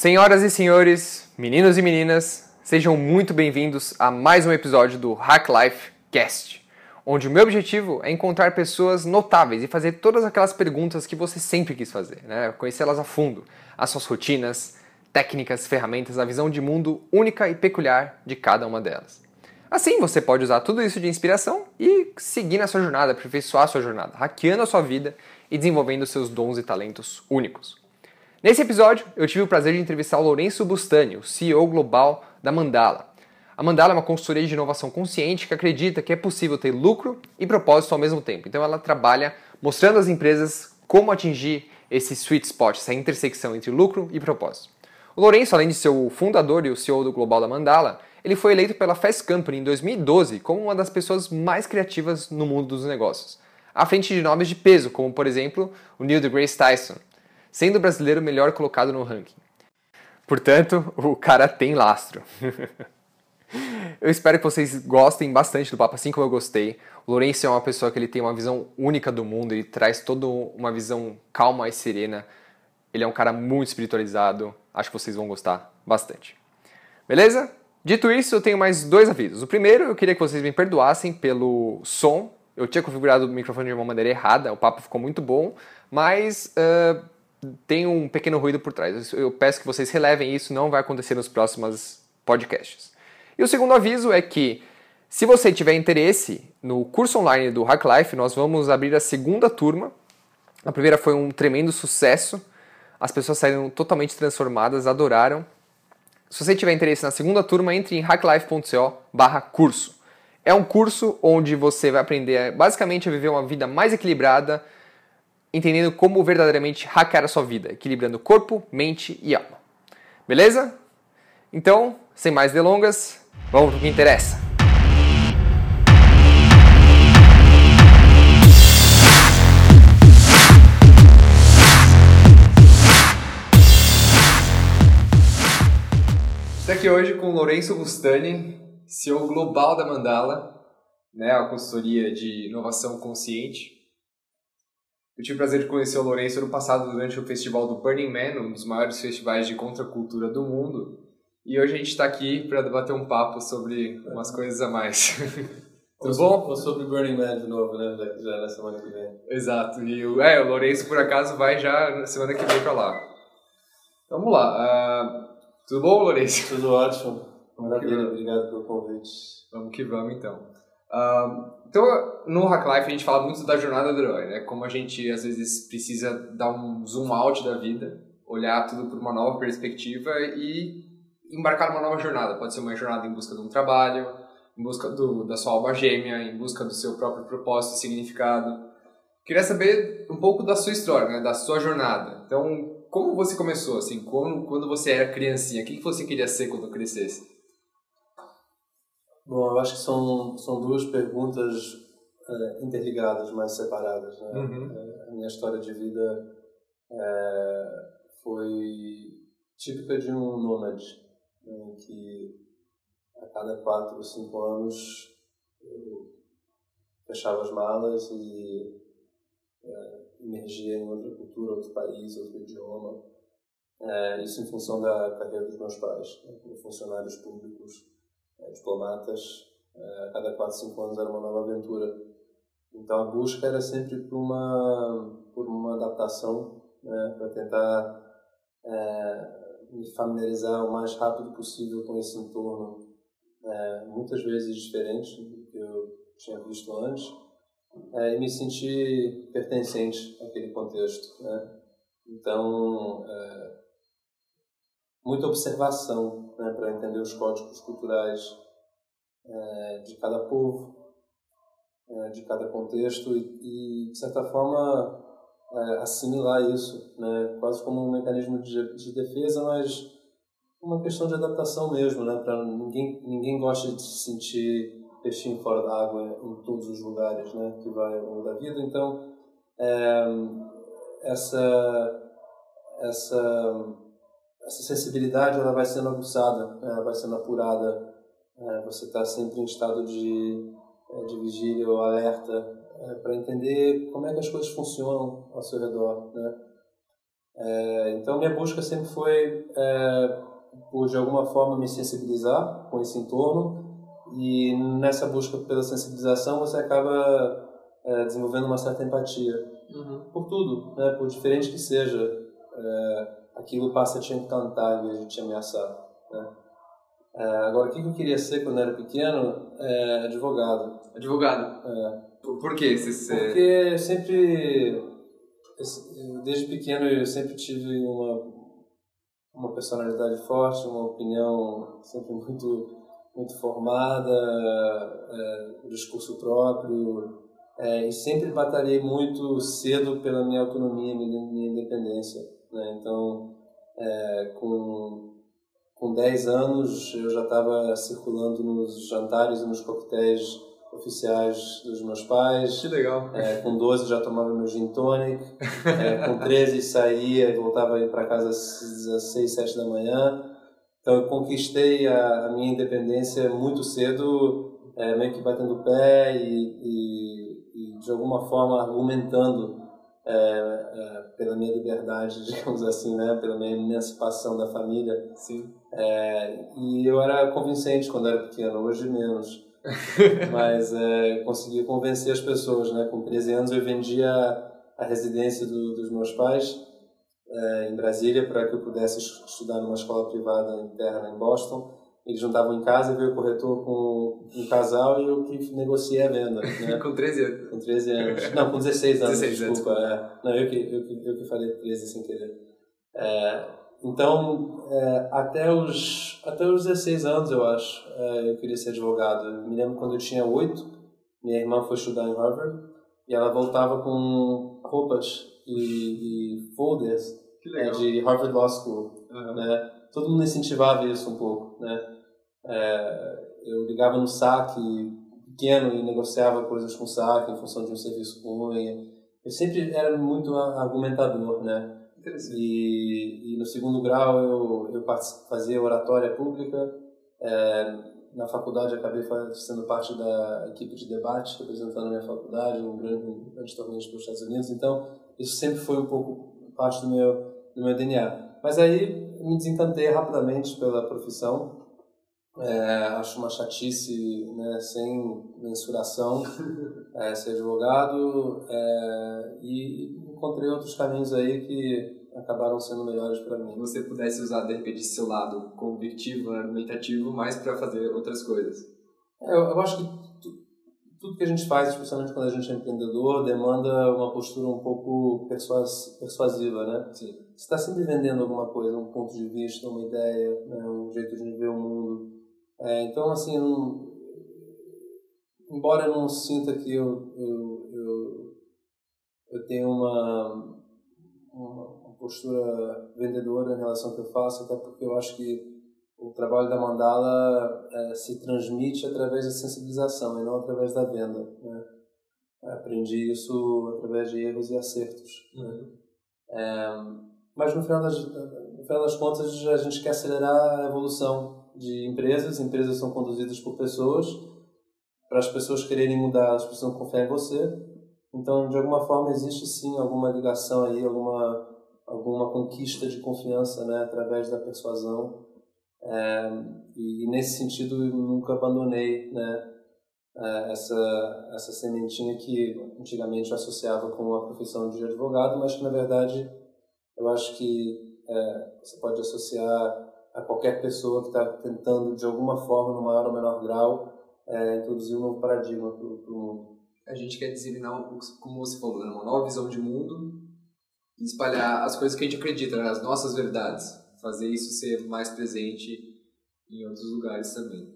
Senhoras e senhores, meninos e meninas, sejam muito bem-vindos a mais um episódio do Hack Life Cast, onde o meu objetivo é encontrar pessoas notáveis e fazer todas aquelas perguntas que você sempre quis fazer, né? conhecê-las a fundo, as suas rotinas, técnicas, ferramentas, a visão de mundo única e peculiar de cada uma delas. Assim, você pode usar tudo isso de inspiração e seguir na sua jornada, aperfeiçoar a sua jornada, hackeando a sua vida e desenvolvendo seus dons e talentos únicos. Nesse episódio, eu tive o prazer de entrevistar o Lourenço Bustani, o CEO global da Mandala. A Mandala é uma consultoria de inovação consciente que acredita que é possível ter lucro e propósito ao mesmo tempo. Então ela trabalha mostrando às empresas como atingir esse sweet spot, essa intersecção entre lucro e propósito. O Lourenço, além de ser o fundador e o CEO do Global da Mandala, ele foi eleito pela Fast Company em 2012 como uma das pessoas mais criativas no mundo dos negócios, à frente de nomes de peso, como por exemplo o Neil deGrasse Tyson, sendo o brasileiro melhor colocado no ranking. Portanto, o cara tem lastro. eu espero que vocês gostem bastante do papo, assim como eu gostei. O Lourenço é uma pessoa que ele tem uma visão única do mundo, ele traz toda uma visão calma e serena. Ele é um cara muito espiritualizado, acho que vocês vão gostar bastante. Beleza? Dito isso, eu tenho mais dois avisos. O primeiro, eu queria que vocês me perdoassem pelo som. Eu tinha configurado o microfone de uma maneira errada, o papo ficou muito bom, mas uh, tem um pequeno ruído por trás. Eu peço que vocês relevem isso, não vai acontecer nos próximos podcasts. E o segundo aviso é que, se você tiver interesse no curso online do Hack Life, nós vamos abrir a segunda turma. A primeira foi um tremendo sucesso, as pessoas saíram totalmente transformadas, adoraram. Se você tiver interesse na segunda turma, entre em hacklife.co curso. É um curso onde você vai aprender basicamente a viver uma vida mais equilibrada, entendendo como verdadeiramente hackear a sua vida, equilibrando corpo, mente e alma. Beleza? Então, sem mais delongas, vamos para o que interessa. Estou aqui hoje com Lourenço Bustani, CEO global da Mandala, né, a consultoria de inovação consciente, eu tive o prazer de conhecer o Lourenço no passado durante o festival do Burning Man, um dos maiores festivais de contracultura do mundo. E hoje a gente está aqui para debater um papo sobre umas coisas a mais. Tudo bom? Ou sobre Burning Man de novo, né? Já, já na semana que vem. Exato. E o, é, o Lourenço, por acaso, vai já na semana que vem para lá. Então, vamos lá. Uh, tudo bom, Lourenço? Tudo ótimo. Maravilha. Obrigado pelo convite. Vamos que vamos, então. Uh, então, no Hack Life a gente fala muito da jornada do herói, né? Como a gente às vezes precisa dar um zoom out da vida, olhar tudo por uma nova perspectiva e embarcar numa nova jornada. Pode ser uma jornada em busca de um trabalho, em busca do, da sua alma gêmea, em busca do seu próprio propósito e significado. Queria saber um pouco da sua história, né? Da sua jornada. Então, como você começou, assim? Quando, quando você era criancinha, o que você queria ser quando crescesse? Bom, eu acho que são, são duas perguntas uh, interligadas, mas separadas. Né? Uhum. Eh, a minha história de vida é, foi típica de um nômade, né, em que a cada quatro ou cinco anos eu fechava as malas e é, emergia em outra cultura, outro país, outro idioma. É, isso em função da carreira dos meus pais, né, como funcionários públicos é, diplomatas, é, a cada 4, 5 anos era uma nova aventura. Então a busca era sempre por uma, por uma adaptação, né, para tentar é, me familiarizar o mais rápido possível com esse entorno, é, muitas vezes diferente do que eu tinha visto antes, é, e me sentir pertencente àquele contexto. Né? Então, muita observação né, para entender os códigos culturais é, de cada povo, é, de cada contexto e, e de certa forma, é, assimilar isso, né, quase como um mecanismo de, de defesa, mas uma questão de adaptação mesmo, né, para ninguém ninguém gosta de se sentir peixinho fora da água em todos os lugares, né, que vai ao longo da vida. Então, essa essa essa sensibilidade ela vai sendo aguçada, né? ela vai sendo apurada. É, você está sempre em estado de, é, de vigília ou alerta é, para entender como é que as coisas funcionam ao seu redor. Né? É, então, minha busca sempre foi é, por, de alguma forma, me sensibilizar com esse entorno e nessa busca pela sensibilização você acaba desenvolvendo uma certa empatia uhum. por tudo, né? por diferente que seja, aquilo passa a te encantar em vez de te ameaçar. Né? É, agora, o que eu queria ser quando era pequeno? É, advogado. Advogado? É. Por, por quê? Você... Porque sempre, desde pequeno, eu sempre tive uma, uma personalidade forte, uma opinião sempre muito, muito formada, é, discurso próprio, é, e sempre batalhei muito cedo pela minha autonomia, minha, minha independência. Né? Então, é, com com 10 anos eu já estava circulando nos jantares e nos coquetéis oficiais dos meus pais. Que legal. É, com 12 já tomava meu gin tonic. É, com 13 saía e voltava para casa às 6, 7 da manhã. Então eu conquistei a, a minha independência muito cedo, é, meio que batendo o pé e, e, e de alguma forma argumentando é, é, pela minha liberdade, digamos assim, né? pela minha emancipação da família. Sim. É, e eu era convincente quando era pequeno, hoje menos. Mas é, consegui convencer as pessoas. Né? Com 13 anos eu vendia a residência do, dos meus pais é, em Brasília para que eu pudesse estudar numa escola privada interna em Boston. Eles juntavam em casa, veio o corretor com um casal e eu que negociei a venda. Né? com 13 anos? Com 13 anos. Não, com 16 anos, 16 desculpa. Anos. É. Não, eu que, eu, que, eu que falei 13 sem querer. É, então, é, até, os, até os 16 anos, eu acho, é, eu queria ser advogado. Eu me lembro quando eu tinha 8, minha irmã foi estudar em Harvard e ela voltava com roupas e, e folders é, de Harvard Law School. Uhum. Né? Todo mundo incentivava isso um pouco. Né? É, eu ligava no saque pequeno e negociava coisas com saque em função de um serviço ruim. Eu sempre era muito argumentador, né? E, e no segundo grau eu, eu fazia oratória pública. É, na faculdade acabei sendo parte da equipe de debate, representando a minha faculdade um grande, grande torneio dos Estados Unidos. Então, isso sempre foi um pouco parte do meu, do meu DNA. Mas aí me desencantei rapidamente pela profissão. É, acho uma chatice né, sem mensuração é, ser advogado é, e encontrei outros caminhos aí que acabaram sendo melhores para mim. Você pudesse usar de repente seu lado convirtivo, argumentativo, mais para fazer outras coisas. É, eu, eu, acho que tudo que a gente faz, especialmente quando a gente é empreendedor, demanda uma postura um pouco persuas, persuasiva, né? Sim. Você está sempre vendendo alguma coisa, um ponto de vista, uma ideia, né? um jeito de ver o mundo. É, então, assim, não, embora eu não sinta que eu, eu, eu, eu tenho uma, uma postura vendedora em relação ao que eu faço, até porque eu acho que o trabalho da mandala é, se transmite através da sensibilização e não através da venda. Né? Aprendi isso através de erros e acertos. Né? Uhum. É, mas no final, das, no final das contas, a gente quer acelerar a evolução de empresas. Empresas são conduzidas por pessoas. Para as pessoas quererem mudar, elas precisam confiar em você. Então, de alguma forma, existe sim alguma ligação aí, alguma, alguma conquista de confiança né, através da persuasão é, e nesse sentido nunca abandonei né, é, essa, essa sementinha que antigamente eu associava com a profissão de advogado, mas que na verdade eu acho que é, você pode associar a qualquer pessoa que está tentando de alguma forma, no maior ou menor grau, é, introduzir um novo paradigma para o mundo. A gente quer disseminar, como você falou, né, uma nova visão de mundo e espalhar as coisas que a gente acredita, né, as nossas verdades fazer isso ser mais presente em outros lugares também.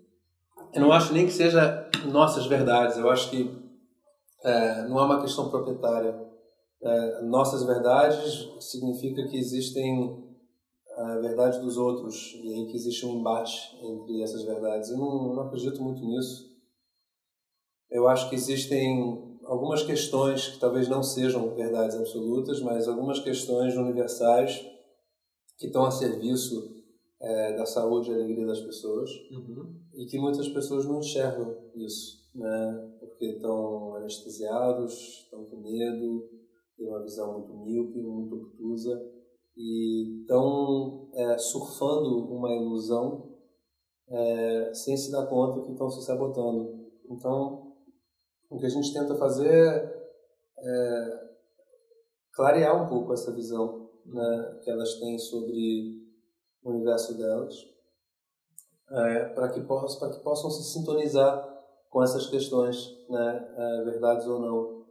Eu não acho nem que seja nossas verdades, eu acho que é, não é uma questão proprietária. É, nossas verdades significa que existem a verdade dos outros e aí que existe um embate entre essas verdades. Eu não, não acredito muito nisso. Eu acho que existem algumas questões que talvez não sejam verdades absolutas, mas algumas questões universais que estão a serviço é, da saúde e alegria das pessoas uhum. e que muitas pessoas não enxergam isso, né? Porque estão anestesiados, estão com medo, têm uma visão muito míope, muito obtusa e estão é, surfando uma ilusão é, sem se dar conta que estão se sabotando. Então, o que a gente tenta fazer é clarear um pouco essa visão né, que elas têm sobre o universo delas, é, para que, possam, que possam se sintonizar com essas questões, né, é, verdades ou não,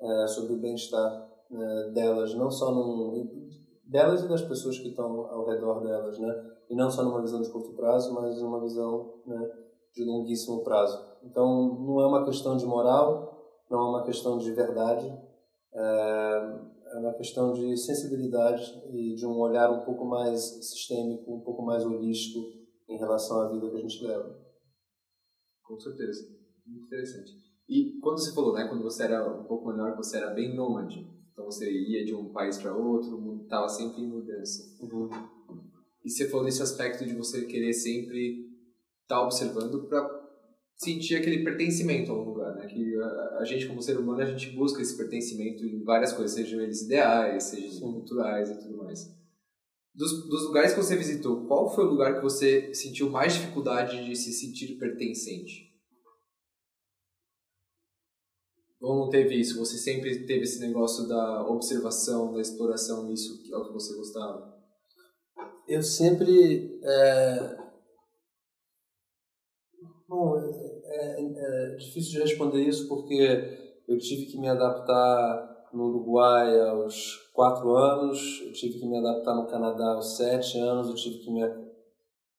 é, sobre o bem-estar né, delas, não só num, delas e das pessoas que estão ao redor delas, né, e não só numa visão de curto prazo, mas numa visão né, de longuíssimo prazo. Então, não é uma questão de moral, não é uma questão de verdade, é, é uma questão de sensibilidade e de um olhar um pouco mais sistêmico, um pouco mais holístico em relação à vida que a gente leva. Com certeza. Muito interessante. E quando você falou, né, quando você era um pouco menor, você era bem nômade. Então você ia de um país para outro, estava sempre em mudança. Uhum. E você falou nesse aspecto de você querer sempre estar tá observando para sentir aquele pertencimento a um lugar, né? Que a, a, gente como ser humano a gente busca esse pertencimento em várias coisas, sejam eles ideais, sejam culturais e tudo mais. Dos, dos lugares que você visitou, qual foi o lugar que você sentiu mais dificuldade de se sentir pertencente? Ou não teve isso? Você sempre teve esse negócio da observação, da exploração, isso é o que você gostava? Eu sempre é, Bom, é, é, é, difícil de responder isso porque eu tive que me adaptar no Uruguai aos quatro anos, eu tive que me adaptar no Canadá aos sete anos, eu tive que me,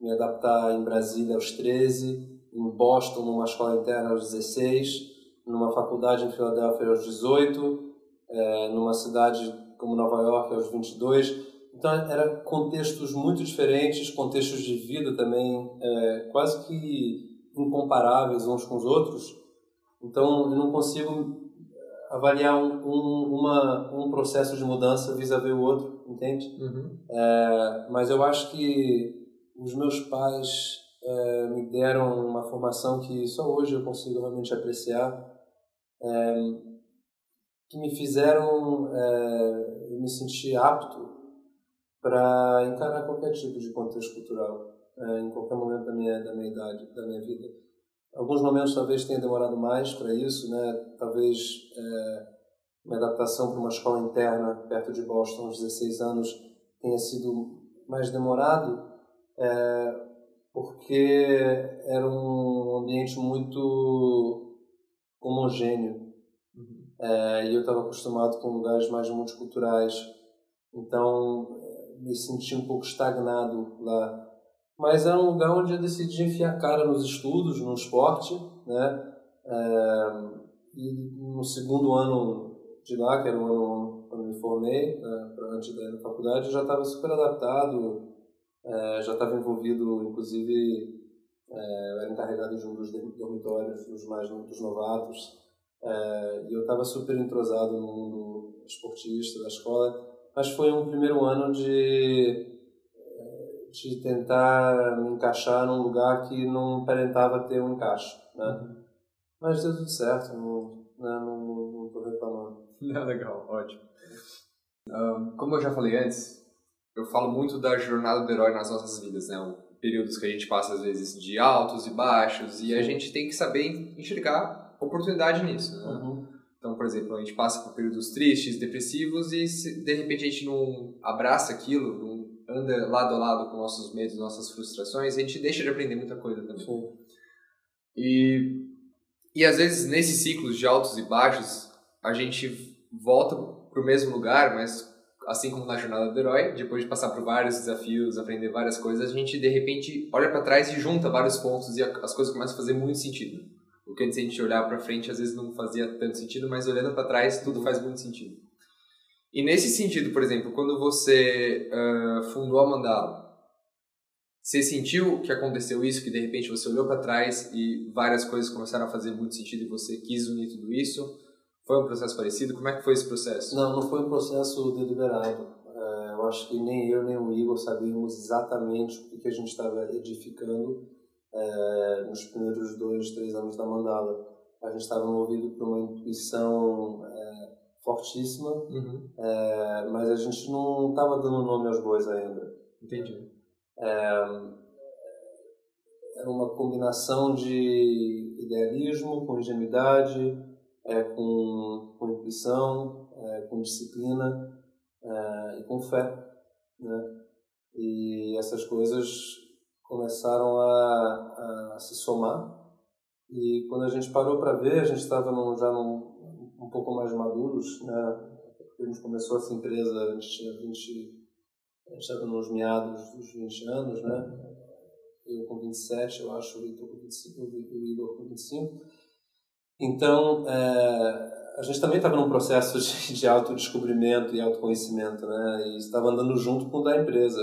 me adaptar em Brasília aos 13, em Boston, numa escola interna aos 16, numa faculdade em Filadélfia aos 18, é, numa cidade como Nova York aos 22. Então, eram contextos muito diferentes, contextos de vida também, é, quase que incomparáveis uns com os outros, então eu não consigo eh, avaliar um, um, uma, um processo de mudança vis-à-vis o outro, entende? Uhum. É, mas eu acho que os meus pais é, me deram uma formação que só hoje eu consigo realmente apreciar, é, que me fizeram me sentir apto para encarar qualquer tipo de contexto cultural é, em qualquer momento da minha, da minha idade, da minha vida. Alguns momentos talvez tenha demorado mais para isso, né? Talvez é, minha adaptação para uma escola interna perto de Boston aos 16 anos tenha sido mais demorado, é, porque era um ambiente muito homogêneo. Uhum. É, e eu estava acostumado com lugares mais multiculturais, então me senti um pouco estagnado lá mas era um lugar onde eu decidi enfiar a cara nos estudos, no esporte, né? É, e no segundo ano de lá, que era o ano quando me formei, né, antes da faculdade, eu já estava super adaptado, é, já estava envolvido, inclusive, é, era encarregado de um dos dormitórios dos mais dos novatos, é, e eu estava super entrosado no mundo esportista da escola, mas foi um primeiro ano de de tentar me encaixar num lugar que não aparentava ter um encaixe, né? Uhum. Mas deu tudo certo, não, né, não, não, não tô reclamando. É legal, ótimo. Um, como eu já falei antes, eu falo muito da jornada do herói nas nossas vidas, né? O períodos que a gente passa, às vezes, de altos e baixos, e a gente tem que saber enxergar oportunidade nisso, né? Uhum. Então, por exemplo, a gente passa por períodos tristes, depressivos, e se, de repente a gente não abraça aquilo, não anda lado a lado com nossos medos, nossas frustrações, a gente deixa de aprender muita coisa também. Sim. E, e às vezes nesses ciclos de altos e baixos, a gente volta para o mesmo lugar, mas assim como na jornada do herói, depois de passar por vários desafios, aprender várias coisas, a gente de repente olha para trás e junta vários pontos e as coisas começam a fazer muito sentido. O que antes a gente olhar para frente às vezes não fazia tanto sentido, mas olhando para trás tudo faz muito sentido. E nesse sentido, por exemplo, quando você uh, fundou a Mandala, você sentiu que aconteceu isso, que de repente você olhou para trás e várias coisas começaram a fazer muito sentido e você quis unir tudo isso? Foi um processo parecido? Como é que foi esse processo? Não, não foi um processo deliberado. Uh, eu acho que nem eu nem o Igor sabíamos exatamente o que a gente estava edificando uh, nos primeiros dois, três anos da Mandala. A gente estava movido por uma intuição fortíssima, uhum. é, mas a gente não estava dando nome aos bois ainda. Entendi. É, era uma combinação de idealismo com ingenuidade, é, com, com intuição, é, com disciplina é, e com fé. Né? E essas coisas começaram a, a se somar. E quando a gente parou para ver, a gente estava já num, um pouco mais maduros, né? a gente começou essa empresa, a gente tinha 20, a gente estava nos meados dos 20 anos, né? Eu com 27, eu acho, o Igor com 25. O Igor com 25. Então, é, a gente também estava num processo de, de autodescobrimento e autoconhecimento, né? E estava andando junto com o da empresa.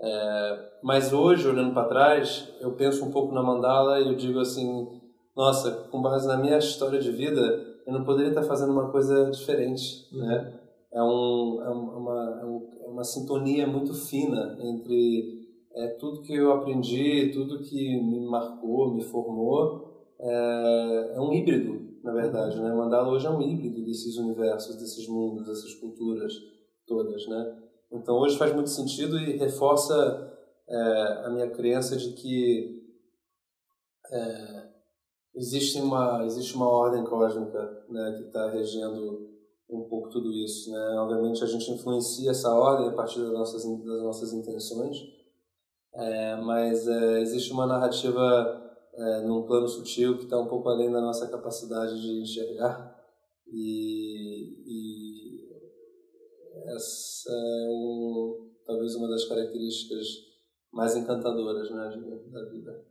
É, mas hoje, olhando para trás, eu penso um pouco na mandala e eu digo assim: nossa, com base na minha história de vida, eu não poderia estar fazendo uma coisa diferente, uhum. né? É, um, é, uma, é, é uma sintonia muito fina entre é, tudo que eu aprendi, tudo que me marcou, me formou, é, é um híbrido, na verdade, né? Mandala hoje é um híbrido desses universos, desses mundos, dessas culturas todas, né? Então hoje faz muito sentido e reforça é, a minha crença de que é, existe uma existe uma ordem cósmica né, que está regendo um pouco tudo isso, né? Obviamente a gente influencia essa ordem a partir das nossas das nossas intenções, é, mas é, existe uma narrativa é, num plano sutil que está um pouco além da nossa capacidade de enxergar e, e essa é um, talvez uma das características mais encantadoras né, da vida.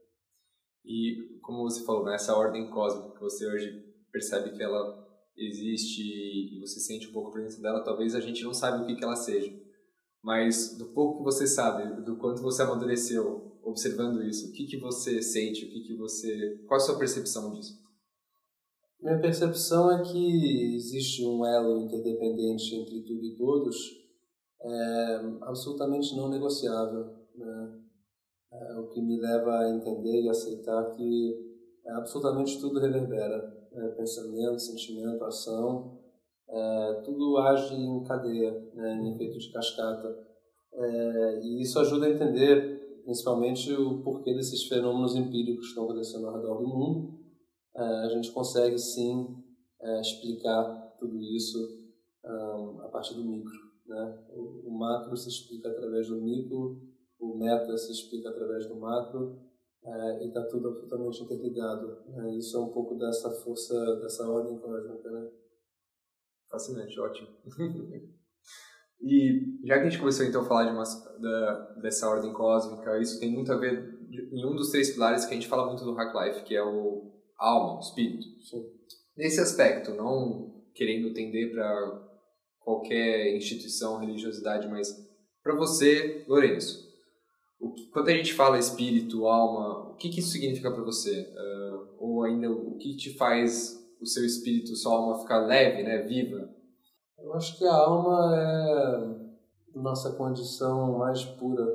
E como você falou, né, essa ordem cósmica que você hoje percebe que ela existe e você sente um pouco a presença dela, talvez a gente não saiba o que, que ela seja. Mas do pouco que você sabe, do quanto você amadureceu observando isso, o que, que você sente, o que, que você, qual a sua percepção disso? Minha percepção é que existe um elo interdependente entre tudo e todos, é, absolutamente não negociável. Né? É, o que me leva a entender e aceitar que é, absolutamente tudo reverbera. Né? Pensamento, sentimento, ação, é, tudo age em cadeia, né? em efeito de cascata. É, e isso ajuda a entender, principalmente, o porquê desses fenômenos empíricos que estão acontecendo ao redor do mundo é, a gente consegue sim é, explicar tudo isso a partir do micro. Né? O, macro se explica através do micro, o meta se explica através do macro, é, e está tudo absolutamente interligado. Né? Isso é um pouco dessa força, dessa ordem cósmica. Né? Fascinante, ótimo. e já que a gente começou então a falar de uma, da, dessa ordem cósmica, isso tem muito a ver em um dos três pilares que a gente fala muito do Hack Life, que é o alma, espírito. Sim. Nesse aspecto, não querendo tender para qualquer instituição, religiosidade, mas para você, Lourenço, o que, quando a gente fala espírito, alma, o que, que isso significa para você? Uh, ou ainda, o que te faz o seu espírito, sua alma ficar leve, né, viva? Eu acho que a alma é nossa condição mais pura.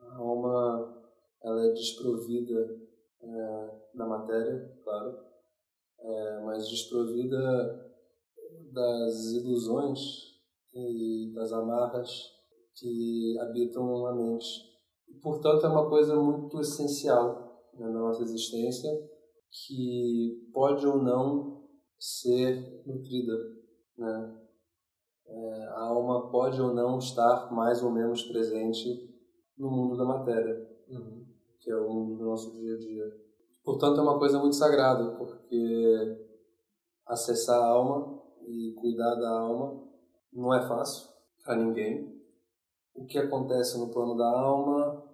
A alma ela é desprovida é, na matéria, claro, é, mas desprovida das ilusões e das amarras que habitam a mente. E, portanto, é uma coisa muito essencial né, na nossa existência que pode ou não ser nutrida. Né? É, a alma pode ou não estar mais ou menos presente no mundo da matéria. Uhum que é o mundo do nosso dia a dia. Portanto, é uma coisa muito sagrada, porque acessar a alma e cuidar da alma não é fácil para ninguém. O que acontece no plano da alma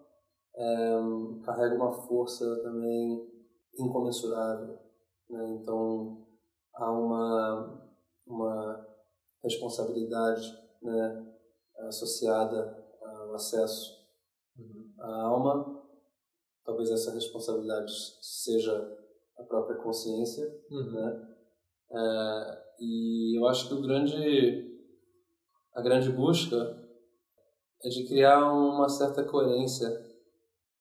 é, carrega uma força também incomensurável. Né? Então, há uma, uma responsabilidade né, associada ao acesso uhum. à alma talvez essa responsabilidade seja a própria consciência, uhum. né? É, e eu acho que o grande, a grande busca é de criar uma certa coerência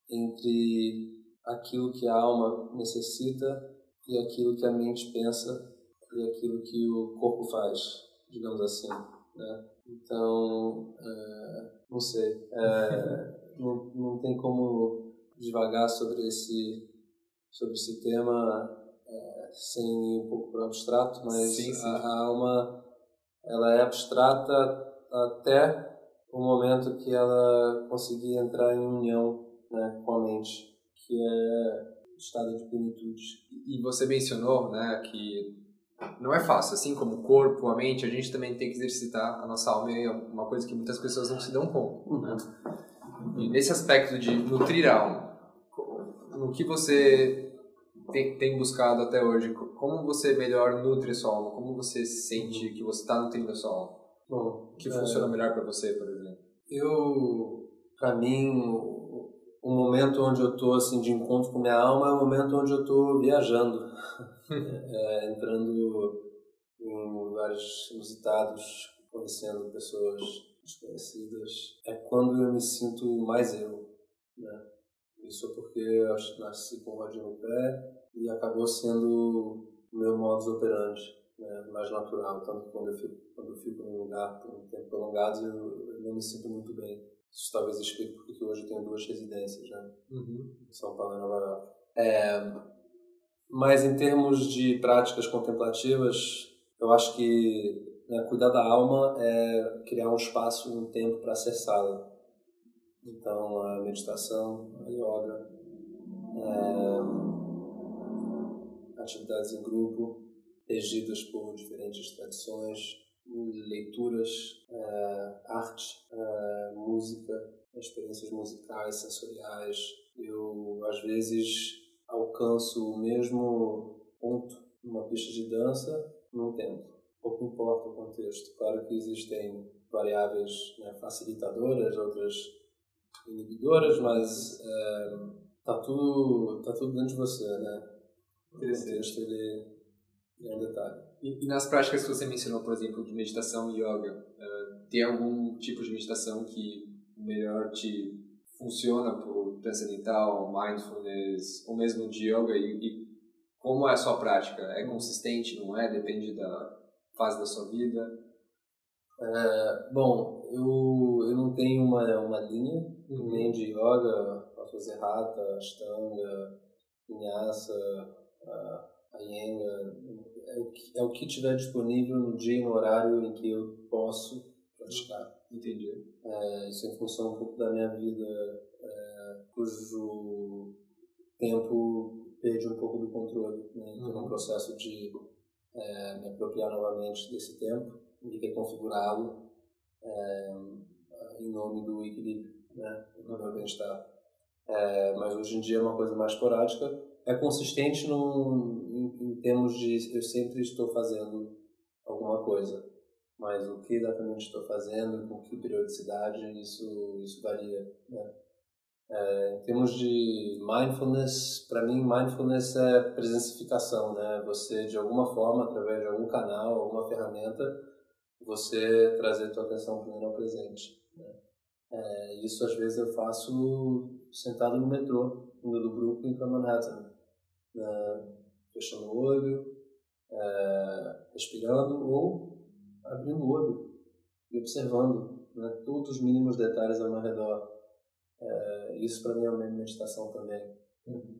entre aquilo que a alma necessita e aquilo que a mente pensa e aquilo que o corpo faz digamos assim. Né? Então, é, não sei, é, não, não tem como devagar sobre esse, sobre esse tema é, sem ir um pouco para o abstrato, mas sim, sim. A, a alma ela é abstrata até o momento que ela conseguir entrar em união né, com a mente, que é o estado de plenitude. E você mencionou né, que não é fácil, assim como o corpo, a mente, a gente também tem que exercitar a nossa alma, é uma coisa que muitas pessoas não se dão conta. Né? E nesse aspecto de nutrir a alma, no que você tem, tem buscado até hoje, como você melhor nutre a sua alma? Como você sente que você está nutrindo a sua alma? Bom, que funciona é, melhor para você, por exemplo? Eu, para mim, o momento onde eu estou assim de encontro com minha alma é o momento onde eu estou viajando, é, entrando em lugares inusitados, conhecendo pessoas desconhecidas. É quando eu me sinto mais eu, né? Isso é porque eu nasci com o rodinho no pé e acabou sendo o meu modus operandi, né? mais natural. Tanto quando eu fico, quando eu fico num lugar por um tempo prolongado, eu, eu não me sinto muito bem. Isso talvez explique porque hoje eu tenho duas residências, né? Uhum. São Paulo e Nova York. É, mas em termos de práticas contemplativas, eu acho que né, cuidar da alma é criar um espaço, um tempo para acessá-la. Então, a meditação, a yoga, é, atividades em grupo, regidas por diferentes tradições, leituras, é, arte, é, música, experiências musicais, sensoriais. Eu, às vezes, alcanço o mesmo ponto numa pista de dança num tempo. Pouco importa o contexto. Claro que existem variáveis né, facilitadoras, outras inibidoras, mas é, tá tudo tá tudo dentro de você, né? O contexto ele é um detalhe. E, e, nas práticas que você mencionou, por exemplo, de meditação e yoga, uh, tem algum tipo de meditação que melhor te funciona por transcendental, mindfulness, ou mesmo de yoga? E, e como é a sua prática? É consistente, não é? Depende da fase da sua vida? É, bom, eu, eu não tenho uma, uma linha, uhum. nem de yoga, posso fazer rata, ashtanga, vinyasa, uh, iyengar, é o, que, é o que tiver disponível no dia e no horário em que eu posso praticar. Entendi. É, isso é em função um pouco da minha vida, é, cujo tempo perde um pouco do controle. Né? Estou uhum. num processo de é, me apropriar novamente desse tempo e reconfigurá-lo em nome do equilíbrio, né? do meu bem-estar. Mas hoje em dia é uma coisa mais esporádica. É consistente num, em, em termos de eu sempre estou fazendo alguma coisa, mas o que exatamente estou fazendo, com que periodicidade, isso, isso varia. Né? É, em termos de mindfulness, para mim, mindfulness é presencificação, né? Você, de alguma forma, através de algum canal, alguma ferramenta, você trazer a tua atenção plena ao presente. Né? É, isso, às vezes, eu faço sentado no metrô, indo do Brooklyn para Manhattan, né? fechando o olho, é, respirando ou abrindo o olho e observando né? todos os mínimos detalhes ao meu redor é, isso para mim é uma meditação também. Uhum.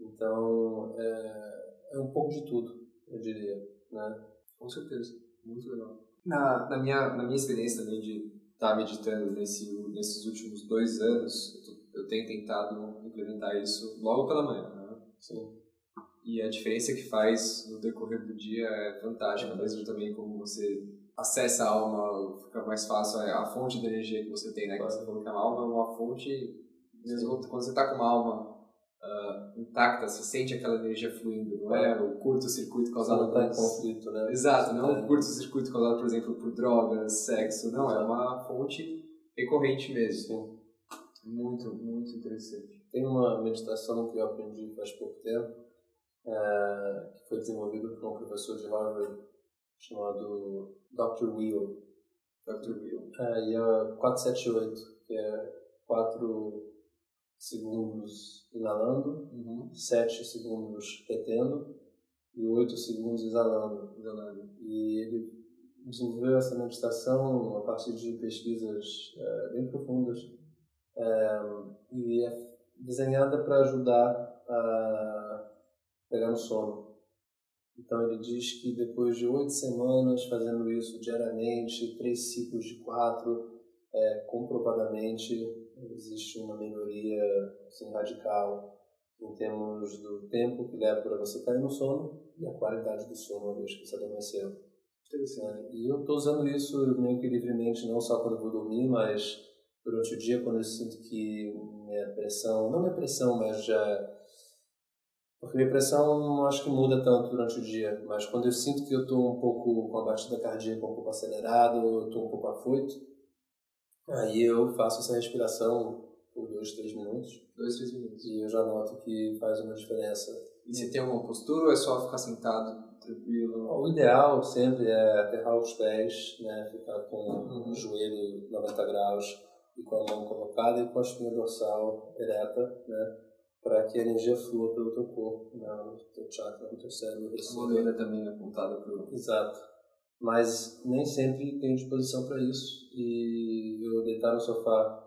Então, é, é, um pouco de tudo, eu diria. Né? Com certeza, muito legal. Na, na, minha, na minha experiência também de estar tá meditando nesse, nesses últimos dois anos, eu, eu, tenho tentado implementar isso logo pela manhã. Né? Sim. E a diferença que faz no decorrer do dia é fantástica, mesmo também como você acessa a alma, fica mais fácil é a fonte de energia que você tem, né? Claro. Você falou que a alma é uma fonte, mesmo quando você está com uma alma uh, intacta, você sente aquela energia fluindo, não é, o curto-circuito causado por... conflito, né? Exato, não é o curto-circuito causado, por exemplo, por drogas, sexo, não, Exato. é uma fonte recorrente mesmo. Sim. Muito, muito interessante. Tem uma meditação que eu aprendi faz pouco tempo, é, que foi desenvolvida por um professor de Harvard chamado Dr. Wheel. Dr. Wheel. É, e é 478, que é 4 segundos inalando, uhum. 7 segundos retendo e 8 segundos exalando. exalando. E ele desenvolveu essa meditação a partir de pesquisas é, bem profundas é, e é desenhada para ajudar a pegar no sono. Então ele diz que depois de oito semanas fazendo isso diariamente, três ciclos de quatro, é, comprovadamente existe uma melhoria assim, radical em termos do tempo que leva para você cair no sono e a qualidade do sono uma vez que você adormeceu. Interessante. E eu estou usando isso meio que livremente, não só quando eu vou dormir, mas durante o dia, quando eu sinto que minha pressão, não minha pressão, mas já. Porque minha pressão não acho que muda tanto durante o dia, mas quando eu sinto que eu estou um pouco com a batida cardíaca um pouco acelerado, eu estou um pouco afoito, aí eu faço essa respiração por dois, três minutos. Dois, três minutos. E eu já noto que faz uma diferença. E você tem alguma postura ou é só ficar sentado tranquilo? O ideal sempre é aterrar os pés, né? ficar com uhum. o joelho 90 graus e com a mão colocada e com a espinha dorsal ereta, né? Para que a energia flua pelo teu corpo, né? no teu chakra, no teu cérebro. A moleira também é apontada para o... Exato. Mas nem sempre tem disposição para isso e eu deitar no sofá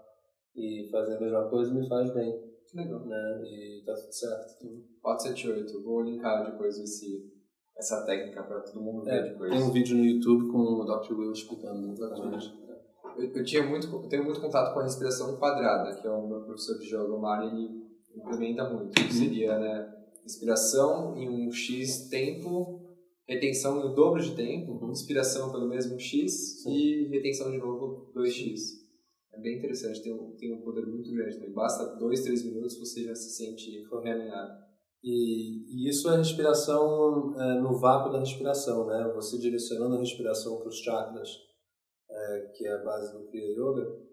e fazer a mesma coisa me faz bem. Que legal. Né? E tá tudo certo. 478, vou linkar depois esse, essa técnica para todo mundo ver é, depois. Tem um vídeo no YouTube com o Dr. Will explicando exatamente. Eu, eu, tinha muito, eu tenho muito contato com a respiração quadrada, que é o meu professor de yoga, Mário, ele implementa muito. Uhum. Seria, né, respiração em um X tempo, retenção em o dobro de tempo, uhum. inspiração pelo mesmo X Sim. e retenção de novo 2X. É bem interessante, tem um, tem um poder muito grande também. Basta dois, três minutos você já se sente realinhado. E, e isso é respiração é, no vácuo da respiração, né? Você direcionando a respiração para os chakras, é, que é a base do Kriya Yoga,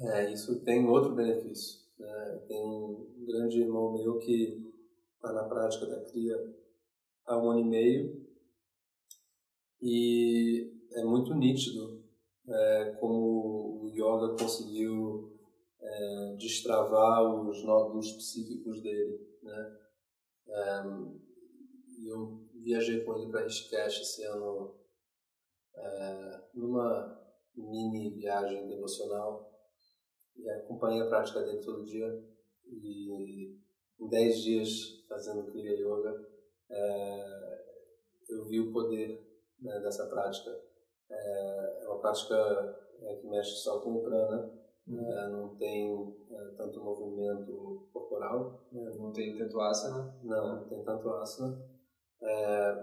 é, isso tem outro benefício. Né? Tem um grande irmão meu que está na prática da Kriya há um ano e meio e é muito nítido é, como o yoga conseguiu é, destravar os nódulos psíquicos dele. Né? É, eu viajei com ele para Rishikesh esse ano é, numa mini viagem devocional e acompanhei a prática dele todo dia e em 10 dias fazendo Kriya Yoga é, eu vi o poder né, dessa prática é, é uma prática é, que mexe só com o prana, uhum. é, não tem é, tanto movimento corporal. Né? Não tem tanto asana? Não, não tem tanto asana.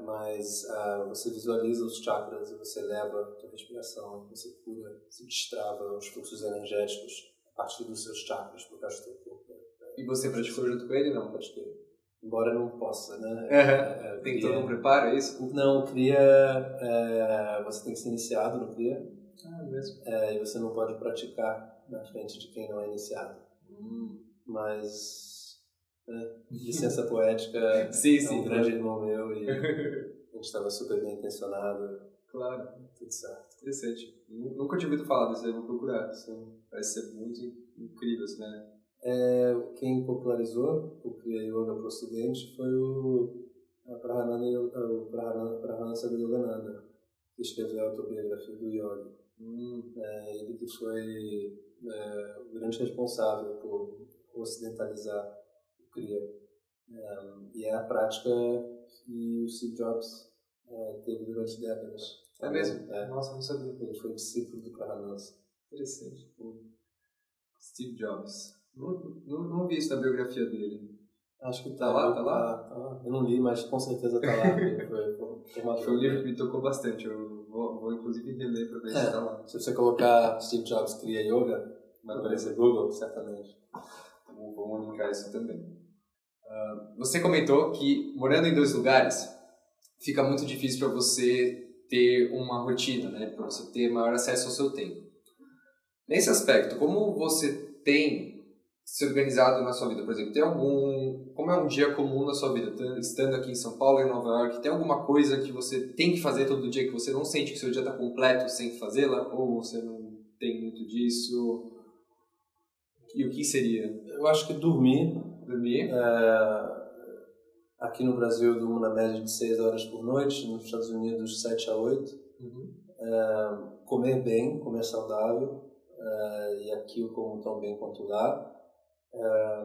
Mas uh, você visualiza os chakras e você leva a sua respiração, você cura, se destrava os fluxos energéticos partir dos seus chakras o resto do corpo. E você praticou junto com ele? Não, pratiquei embora não possa, né? É, é, tem todo um preparo, é isso? Não, cria, é, você tem que ser iniciado no cria. Ah, mesmo? É, e você não pode praticar na frente de quem não é iniciado. Hum. Mas, né, licença poética, sim, é sim, um grande irmão meu e a gente estava super bem intencionado. Claro. Tudo certo. Interessante. Nunca tinha ouvido falar disso, eu vou procurar. Sim. Parece ser muito incrível, né? É, quem popularizou o Kriya Yoga para o Ocidente foi o Prahansa Yogananda, que escreveu a autobiografia do yoga. Hum. É, ele que foi é, o grande responsável por ocidentalizar o Kriya. É, e é a prática que o Steve Jobs é, teve durante décadas. É mesmo? É. Nossa, não sabia. Ele foi discípulo do Prahansa. Interessante. Steve Jobs. Não, não, não vi isso na biografia dele. Acho que tá, tá lá, tá lá? Tá, lá. Eu não li, mas com certeza tá lá. foi, foi, foi um livro que me tocou bastante. Eu vou, vou inclusive reler para ver é, se tá lá. Se você colocar Steve Jobs cria yoga, vai aparecer Google, certamente. Então vamos linkar isso também. Uh, você comentou que morando em dois lugares fica muito difícil para você ter uma rotina, né? Para você ter maior acesso ao seu tempo. Nesse aspecto, como você tem se organizado na sua vida? Por exemplo, tem algum. Como é um dia comum na sua vida? Estando aqui em São Paulo, em Nova York, tem alguma coisa que você tem que fazer todo dia que você não sente que seu dia está completo sem fazê-la? Ou você não tem muito disso? E o que seria? Eu acho que dormir. Dormir? É... Aqui no Brasil eu durmo na média de 6 horas por noite, nos Estados Unidos 7 a 8. uhum. é, comer bem, comer saudável, é, e aqui eu como tão bem quanto lá. É,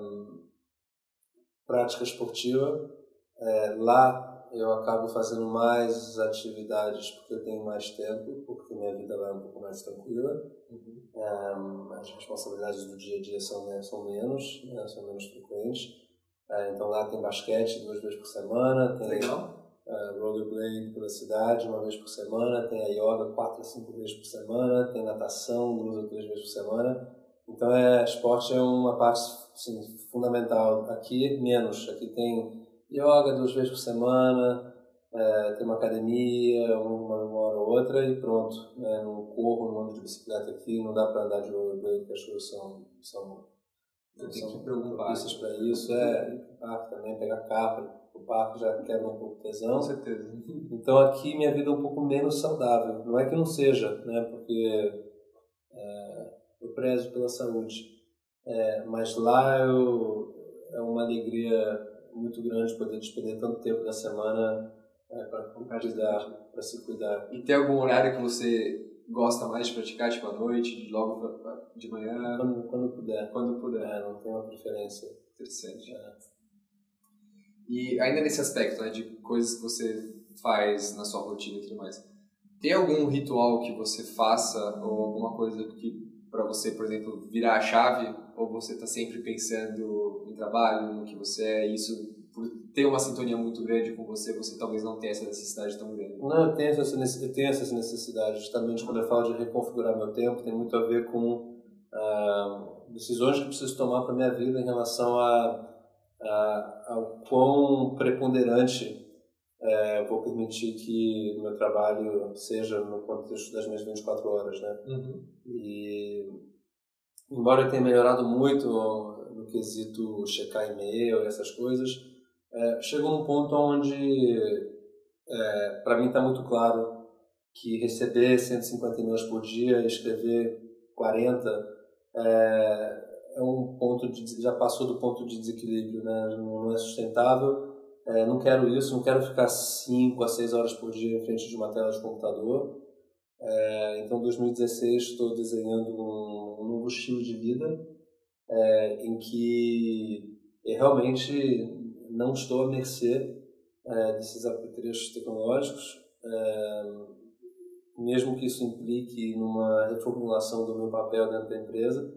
prática esportiva, é, lá eu acabo fazendo mais atividades porque eu tenho mais tempo, porque minha vida lá é um pouco mais tranquila. Uhum. Um, as responsabilidades do dia a dia são, né, são menos, né, são menos frequentes. Uh, então lá tem basquete duas vezes por semana, tem uh, rollerblade pela cidade uma vez por semana, tem a yoga quatro a cinco vezes por semana, tem natação duas ou três vezes por semana. Então é, esporte é uma parte assim, fundamental. Aqui menos, aqui tem yoga duas vezes por semana, é, tem uma academia, uma, uma hora ou outra e pronto. Né? Não corro, não ando de bicicleta aqui, não dá para andar de rollerblade, que as coisas são, são, tem que preocupar para isso. É, parque também, pegar carro, o parque já quebra um pouco de tesão. Com certeza. Então aqui minha vida é um pouco menos saudável. Não é que não seja, né? porque é, eu prezo pela saúde. É, mas lá eu, é uma alegria muito grande poder despender tanto tempo da semana é, para cuidar, para se cuidar. E tem algum horário que você gosta mais de praticar, tipo à noite, logo de manhã? Quando, quando puder. Quando puder. É, não tem uma preferência. Interessante. É. E ainda nesse aspecto, né, de coisas que você faz na sua rotina e tudo mais, tem algum ritual que você faça ou alguma coisa que para você, por exemplo, virar a chave ou você está sempre pensando em trabalho, no que você é, e isso por ter uma sintonia muito grande com você, você talvez não tenha essa necessidade tão grande. Não, eu tenho essa, eu tenho essa necessidade, justamente quando eu falo de reconfigurar meu tempo, tem muito a ver com ah, decisões que eu preciso tomar para minha vida em relação a, a, ao quão preponderante é, vou permitir que o meu trabalho seja no contexto das minhas 24 horas, né? Uhum. E embora eu tenha melhorado muito no quesito checar e-mail e essas coisas, é, chegou num ponto onde é, para mim está muito claro que receber 150 e-mails por dia e escrever 40 é, é um ponto de, já passou do ponto de desequilíbrio, né? não é sustentável é, não quero isso, não quero ficar 5 a 6 horas por dia em frente de uma tela de computador. É, então, em 2016, estou desenhando um, um, novo estilo de vida é, em que realmente não estou à mercê é, desses apetrechos tecnológicos, é, mesmo que isso implique numa reformulação do meu papel dentro da empresa,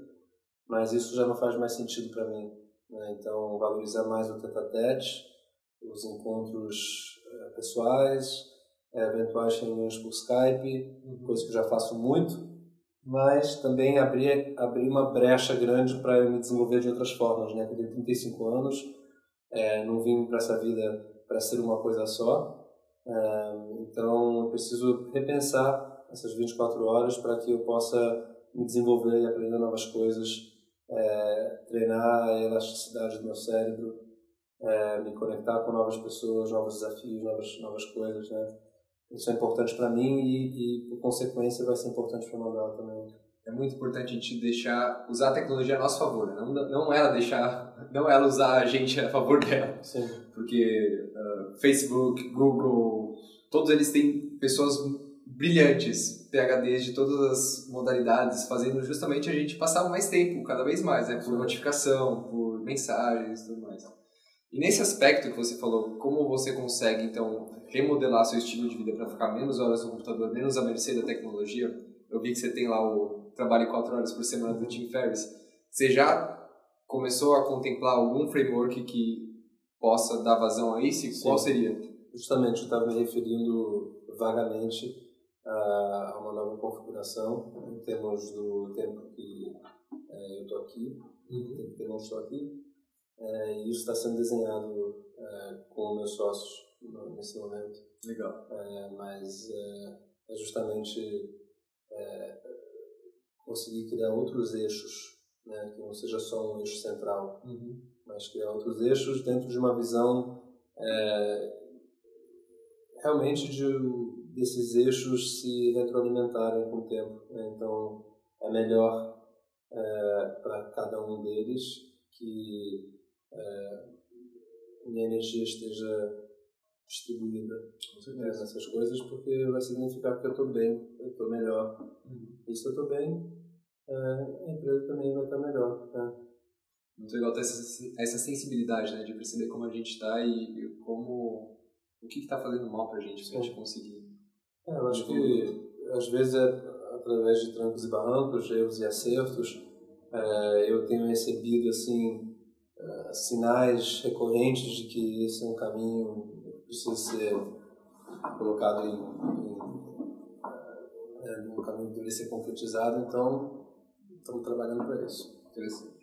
mas isso já não faz mais sentido para mim. Né? Então, valorizar mais o tete-a-tete, os encontros uh, pessoais, eventuais reuniões por Skype, uhum. coisa que eu já faço muito, mas também abrir, abrir uma brecha grande para eu me desenvolver de outras formas. Né? Eu tenho 35 anos, é, não vim para essa vida para ser uma coisa só, então eu preciso repensar essas 24 horas para que eu possa me desenvolver e aprender novas coisas, é, treinar a elasticidade do meu cérebro, é, me conectar com novas pessoas, novos desafios, novas, novas coisas, né? Isso é importante para mim e, e, por consequência, vai ser importante para o Mabel também. É muito importante a gente deixar, usar a tecnologia a nosso favor, né? não, não ela deixar, não ela usar a gente a favor dela. Sim. Porque uh, Facebook, Google, todos eles têm pessoas brilhantes, PHDs de todas as modalidades, fazendo justamente a gente passar mais tempo, cada vez mais, né? Por notificação, por mensagens e tudo mais. E nesse aspecto que você falou, como você consegue, então, remodelar seu estilo de vida para ficar menos horas no computador, menos à mercê da tecnologia, eu vi que você tem lá o trabalho quatro horas por semana do Tim Ferriss. Você já começou a contemplar algum framework que possa dar vazão a isso? Sim. Qual seria? Justamente, eu estava me referindo vagamente a uma nova configuração em termos do tempo que é, eu estou aqui, uhum. que eu não estou aqui é, e isso está sendo desenhado é, com meus sócios nesse momento. Legal. Mas é, justamente conseguir criar outros eixos, né, que não seja só um eixo central, uhum. mas criar outros eixos dentro de uma visão é, realmente de, desses eixos se retroalimentarem com o tempo. Né? Então, é melhor para cada um deles que é, minha energia esteja distribuída nessas coisas, porque vai significar que eu estou bem, eu estou melhor. Uhum. E se eu estou bem, é, a empresa também vai estar melhor. Né? Muito legal ter essa, essa sensibilidade, né, de perceber como a gente está e, como o que está fazendo mal para a gente, para a gente conseguir. É, eu acho que às vezes é através de trancos e barrancos, erros e acertos, é, eu tenho recebido assim uh, sinais recorrentes de que esse é um caminho que precisa ser colocado em, em é, no caminho deve ser concretizado, então estamos trabalhando para isso. Interessante.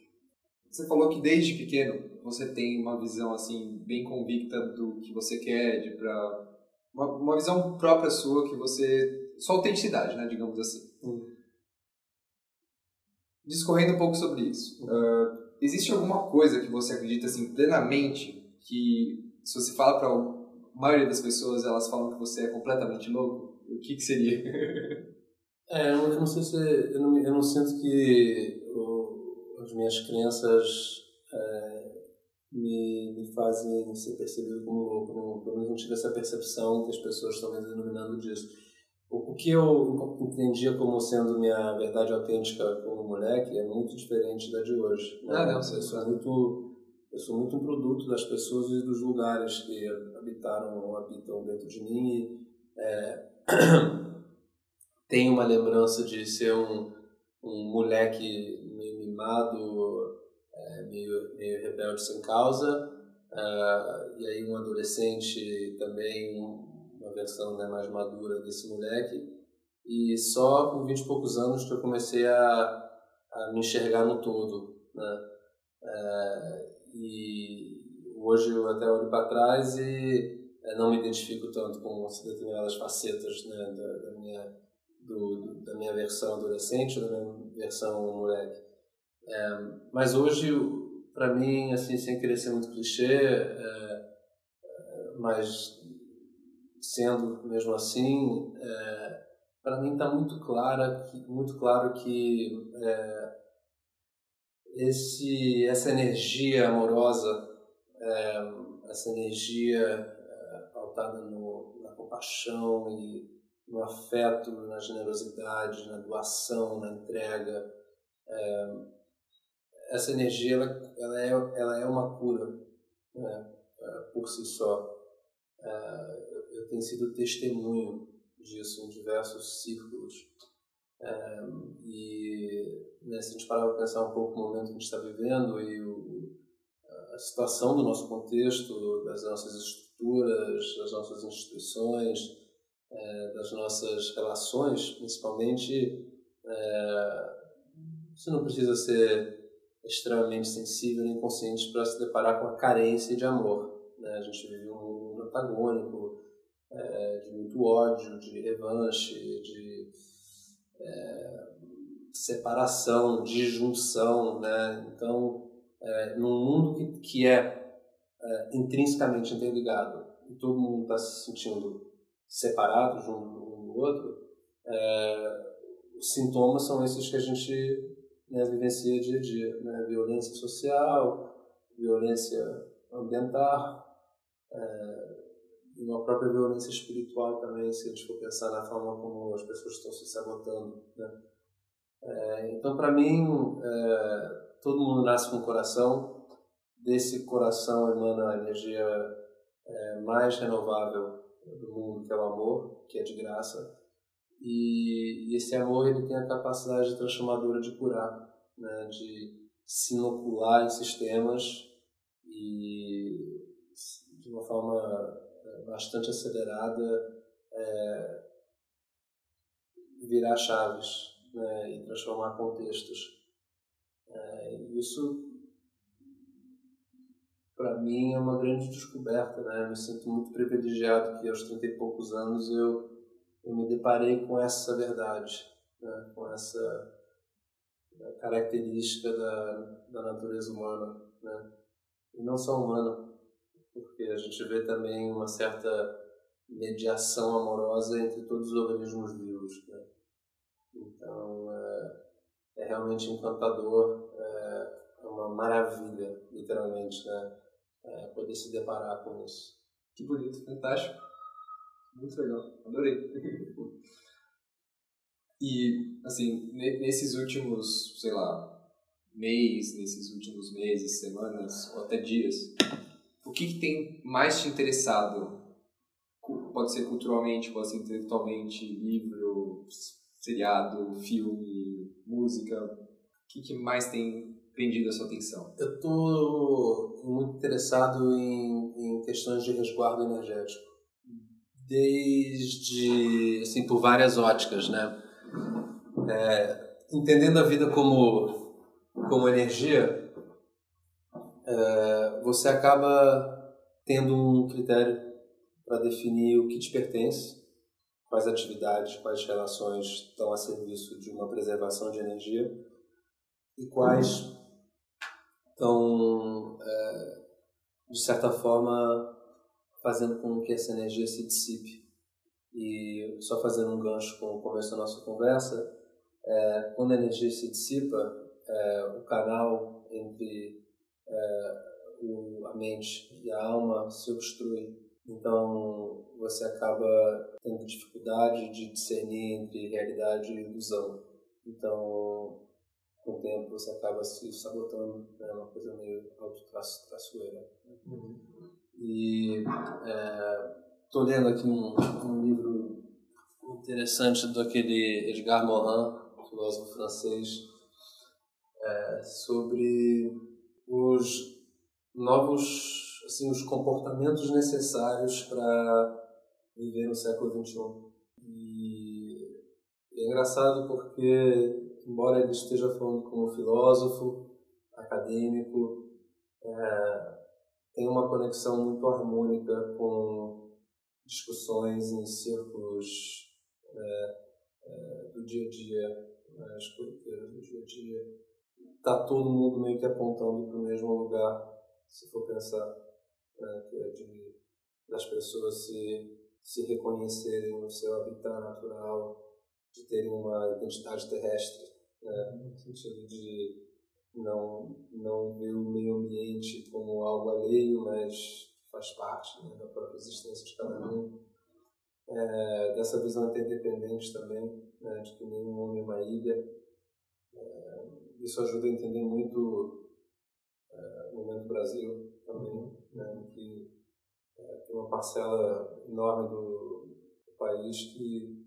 Você falou que desde pequeno você tem uma visão assim bem convicta do que você quer, de para uma, uma visão própria sua que você sua autenticidade, né, digamos assim. Hum. Discorrendo um pouco sobre isso, uh, existe alguma coisa que você acredita assim plenamente que se você fala para a maioria das pessoas elas falam que você é completamente louco? O que que seria? é, eu não sei se eu não, eu não sinto que as minhas crenças é, me, me fazem ser percebido como louco. Pelo menos não tive essa percepção que as pessoas estão me denominando disso. O, o que eu entendia como sendo minha verdade autêntica como moleque é muito diferente da de hoje. Né? Ah, não, eu sou muito eu sou muito um produto das pessoas e dos lugares que habitaram ou habitam dentro de mim e é, tenho uma lembrança de ser um, um moleque meio mimado, é, meio, meio rebelde sem causa, uh, e aí um adolescente também, uma versão né, mais madura desse moleque, e só com 20 e poucos anos que eu comecei a, a me enxergar no todo, né? Uh, e hoje eu até olho para trás e é, não me identifico tanto com determinadas facetas né, da, da minha do, da minha versão adolescente, da minha versão moleque. É, mas hoje, para mim, assim, sem querer ser muito clichê, é, é, mas sendo mesmo assim, é, para mim está muito clara, muito claro que é, esse, essa energia amorosa, é, essa energia pautada no, na compaixão e no afeto, na generosidade, na doação, na entrega. É, essa energia ela, ela, é, ela é uma cura né, é, por si só. É, eu tenho sido testemunho disso em diversos círculos. É, e né, se a gente parar para pensar um pouco no momento que a gente está vivendo e o, a situação do nosso contexto, das nossas estruturas, das nossas instituições, é, das nossas relações, principalmente, é, você não precisa ser extremamente sensível nem consciente para se deparar com a carência de amor. Né? A gente vive um mundo antagônico, é, de muito ódio, de revanche, de é, separação, disjunção. Né? Então, é, num mundo que, que é, é intrinsecamente interligado e todo mundo está se sentindo separados um, do outro, é, os sintomas são esses que a gente né, vivencia dia a dia. Né? Violência social, violência ambiental, é, uma própria violência espiritual também, se a gente for pensar na forma como as pessoas estão se sabotando. Né? É, então, para mim, é, todo mundo nasce com um coração, desse coração emana a energia é, mais renovável do mundo, que é o amor, que é de graça. E, esse amor ele tem a capacidade transformadora de curar, né, de se inocular em sistemas e de uma forma é, bastante acelerada é, virar chaves né, e transformar contextos. É, isso para mim é uma grande descoberta, né? Eu me sinto muito privilegiado que aos 30 e poucos anos eu, eu me deparei com essa verdade, né? com essa né, característica da, da natureza humana, né? E não só humana, porque a gente vê também uma certa mediação amorosa entre todos os organismos vivos, né? Então, é, é realmente encantador, é, é uma maravilha, literalmente, né? É, poder se deparar com isso. Que bonito, fantástico. Muito legal, adorei. e, assim, nesses últimos, sei lá, mês, nesses últimos meses, semanas, ou até dias, o que, que tem mais te interessado? Pode ser culturalmente, pode ser intelectualmente, livro, seriado, filme, música. O que, que mais tem prendido a sua atenção? Eu estou muito interessado em, em questões de resguardo energético. Desde, assim, por várias óticas, né? É, entendendo a vida como, como energia, é, você acaba tendo um critério para definir o que te pertence, quais atividades, quais relações estão a serviço de uma preservação de energia e quais estão, é, de certa forma, fazendo com que essa energia se dissipe. E só fazendo um gancho com o começo da nossa conversa, é, quando a energia se dissipa, é, o canal entre é, o, a mente e a alma se obstrui. Então você acaba tendo dificuldade de discernir entre realidade e ilusão. Então com o tempo você acaba se sabotando, é né? uma coisa meio autotraçoeira. Uhum. E estou é, lendo aqui um, um, livro interessante do aquele Edgar Morin, filósofo francês, é, sobre os novos, assim, os comportamentos necessários para viver no século XXI. E é engraçado porque embora ele esteja falando como filósofo, acadêmico, é, tem uma conexão muito harmônica com discussões em círculos é, é, do dia a dia, né, as corriqueiras do dia a dia. Está todo mundo meio que apontando para o mesmo lugar, se for pensar, né, que é de, das pessoas se, se reconhecerem no seu habitat natural, de terem uma identidade terrestre né? no sentido de não, não ver o meio ambiente como algo alheio, mas faz parte né, da própria existência de cada um. É, dessa visão interdependente também, né, de que nenhum homem é uma ilha. É, isso ajuda a entender muito é, o momento Brasil também, né, que é, tem uma parcela enorme do, do país que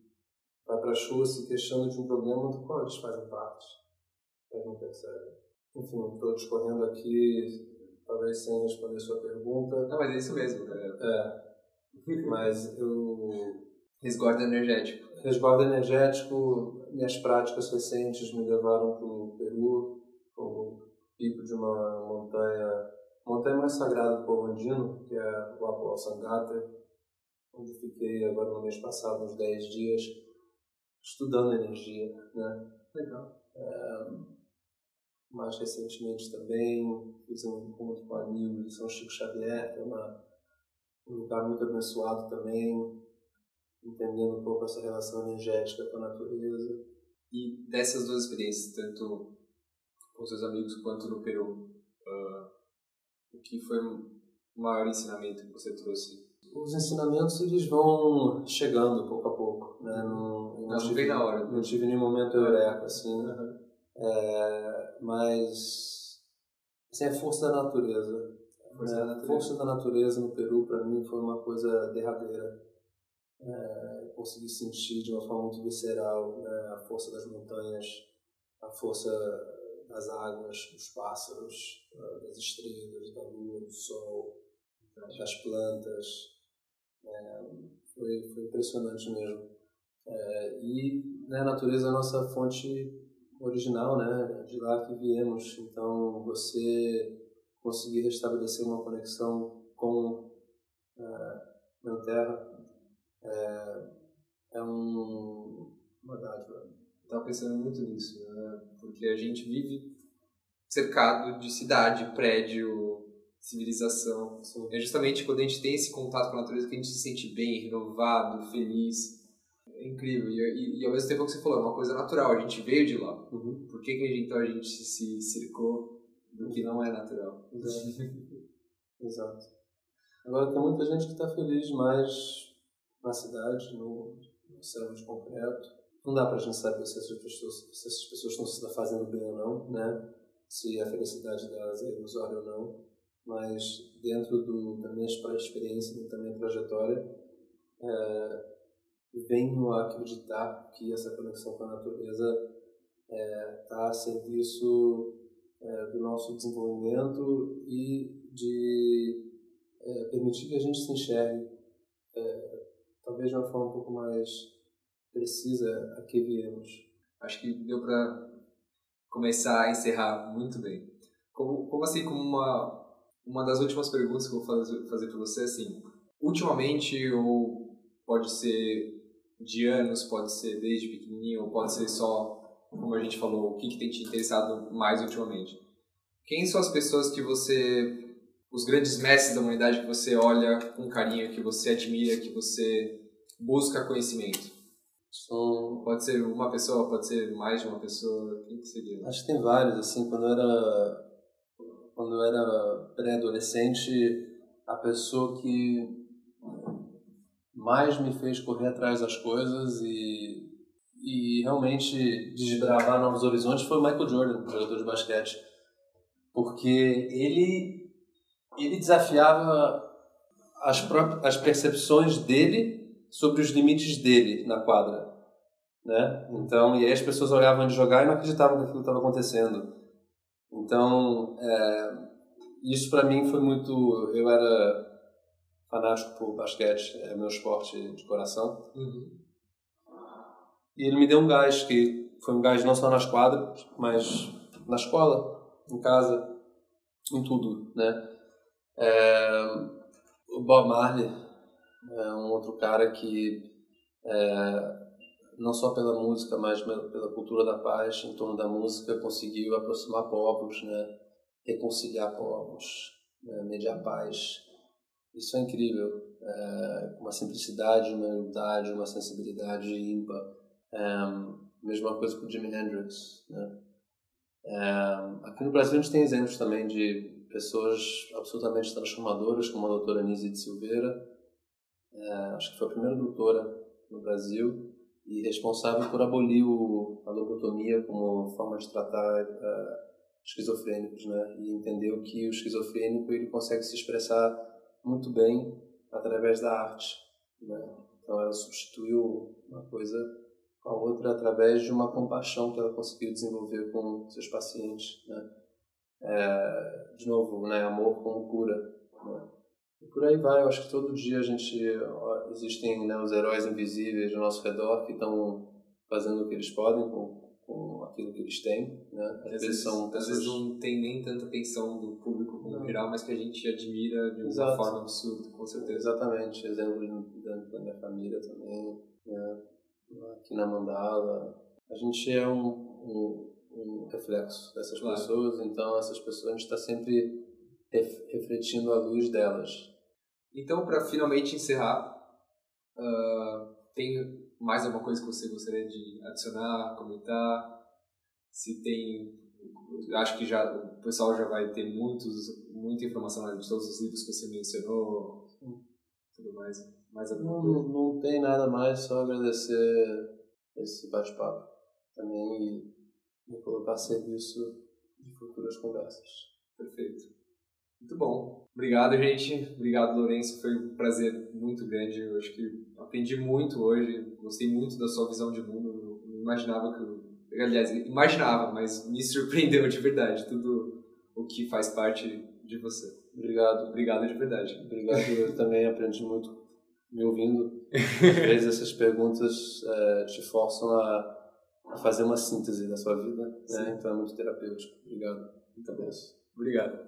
vai para a chuva se queixando de um problema do qual eles fazem parte. Mas não percebem. Enfim, estou discorrendo aqui, talvez sem responder sua pergunta. Não, mas é isso mesmo. Né? É. Mas eu. Resguardo energético. Resguardo energético, minhas práticas recentes me levaram para o Peru, como pico de uma montanha, montanha mais sagrada do povo andino, que é o Apual Sangate, onde fiquei agora no mês passado uns 10 dias estudando energia, né? Legal. Mais recentemente também fiz um encontro com amigos de São Chico Xavier, que é uma, um lugar muito abençoado também, entendendo um pouco essa relação energética com a natureza. E dessas duas experiências, tanto com seus amigos quanto no Peru, uh, o que foi o maior ensinamento que você trouxe os ensinamentos eles vão chegando pouco a pouco, né? Não, não, não tive, na hora. Não tive nenhum momento eureka, assim, uhum. é, mas assim, é força da natureza. Força, né? da natureza. força da natureza no Peru para mim foi uma coisa derradeira. É, consegui sentir de uma forma muito visceral né? a força das montanhas, a força das águas, dos pássaros, das estrelas, da lua, do sol, das plantas, é, foi, foi impressionante mesmo. É, e né, a natureza é a nossa fonte original, né? De lá que viemos. Então, você conseguir restabelecer uma conexão com é, a Terra é, é um, uma dádiva. Estava pensando muito nisso, né? porque a gente vive cercado de cidade, prédio, civilização. Sim. É justamente quando a gente tem esse contato com a natureza que a gente se sente bem, renovado, feliz. É incrível. E, e, e ao mesmo tempo que você falou, é uma coisa natural, a gente veio de lá. Uhum. Por que, que então a gente se cercou do que não é natural? Exato. Exato. Agora tem muita gente que está feliz mais na cidade, no, no céu de concreto. Não dá para a gente saber se essas pessoas, se essas pessoas estão se fazendo bem ou não, né? Se a felicidade delas é ilusória ou não. Mas dentro do, da minha experiência, da minha trajetória, é, venho a acreditar que essa conexão com a natureza está é, tá a serviço é, do nosso desenvolvimento e de é, permitir que a gente se enxergue, é, talvez de uma forma um pouco mais precisa a que viemos. Acho que deu para começar a encerrar muito bem. Como, como assim, como uma, uma das últimas perguntas que eu vou fazer, fazer para você, assim, ultimamente, ou pode ser de anos, pode ser desde pequenininho, ou pode ser só, como a gente falou, o que, que tem te interessado mais ultimamente? Quem são as pessoas que você os grandes mestres da humanidade que você olha com carinho, que você admira, que você busca conhecimento? São, pode ser uma pessoa, pode ser mais de uma pessoa, quem que seria? Acho que tem vários, assim, quando eu era quando eu era pré-adolescente, a pessoa que mais me fez correr atrás das coisas e e realmente desbravar novos horizontes foi o Michael Jordan, jogador de basquete. Porque ele ele desafiava as, próprias, as percepções dele sobre os limites dele na quadra. Né? Então, e aí as pessoas olhavam ele jogar e não acreditavam que aquilo estava acontecendo. Então, é, isso para mim foi muito. Eu era fanático por basquete, é meu esporte de coração. Uhum. E ele me deu um gás, que foi um gás não só nas quadras, mas na escola, em casa, em tudo, né? É, o Bob Marley é um outro cara que, é, não só pela música, mas pela cultura da paz em torno da música, conseguiu aproximar povos, né? reconciliar povos, né? mediar paz. Isso é incrível. É, uma simplicidade, uma humildade, uma sensibilidade ímpar. É, mesma coisa com o Jimi Hendrix. Né? É, aqui no Brasil a gente tem exemplos também de pessoas absolutamente transformadoras, como a doutora Nise de Silveira, é, acho que foi a primeira doutora no Brasil e responsável por abolir o, a lobotomia como forma de tratar é, esquizofrênicos, né? E entendeu que o esquizofrênico ele consegue se expressar muito bem através da arte, né? Então ela substituiu uma coisa com a outra através de uma compaixão que ela conseguiu desenvolver com seus pacientes, né? é, de novo, né, amor como cura. Né? E por aí vai, eu acho que todo dia a gente existem né, os heróis invisíveis ao nosso redor que estão fazendo o que eles podem com, aquilo que eles têm, né? Às, às vezes, são pessoas... às vezes não tem nem tanta atenção do público como geral, mas que a gente admira de uma Exato. forma absurda, com certeza. Exatamente, exemplos dentro da minha família também, né? aqui na Mandala. A gente é um, um um reflexo dessas claro. pessoas, então essas pessoas a gente está sempre refletindo a luz delas. Então, para finalmente encerrar, uh, tem mais alguma coisa que você gostaria de adicionar, comentar? Se tem, acho que já o pessoal já vai ter muitos, muita informação de todos os livros que você mencionou, tudo mais. mais não, não, não tem nada mais, só agradecer esse bate-papo também me colocar a serviço de futuras conversas. Perfeito. Muito bom. Obrigado, gente. Obrigado, Lourenço. Foi um prazer muito grande. Eu acho que aprendi muito hoje. Gostei muito da sua visão de mundo. Não imaginava que. Aliás, imaginava, mas me surpreendeu de verdade tudo o que faz parte de você. Obrigado. Obrigado de verdade. Obrigado. Eu também aprendi muito me ouvindo. Às vezes essas perguntas é, te forçam a a fazer uma síntese da sua vida, né? Então é muito terapêutico. Obrigado. Muito bom. Obrigado.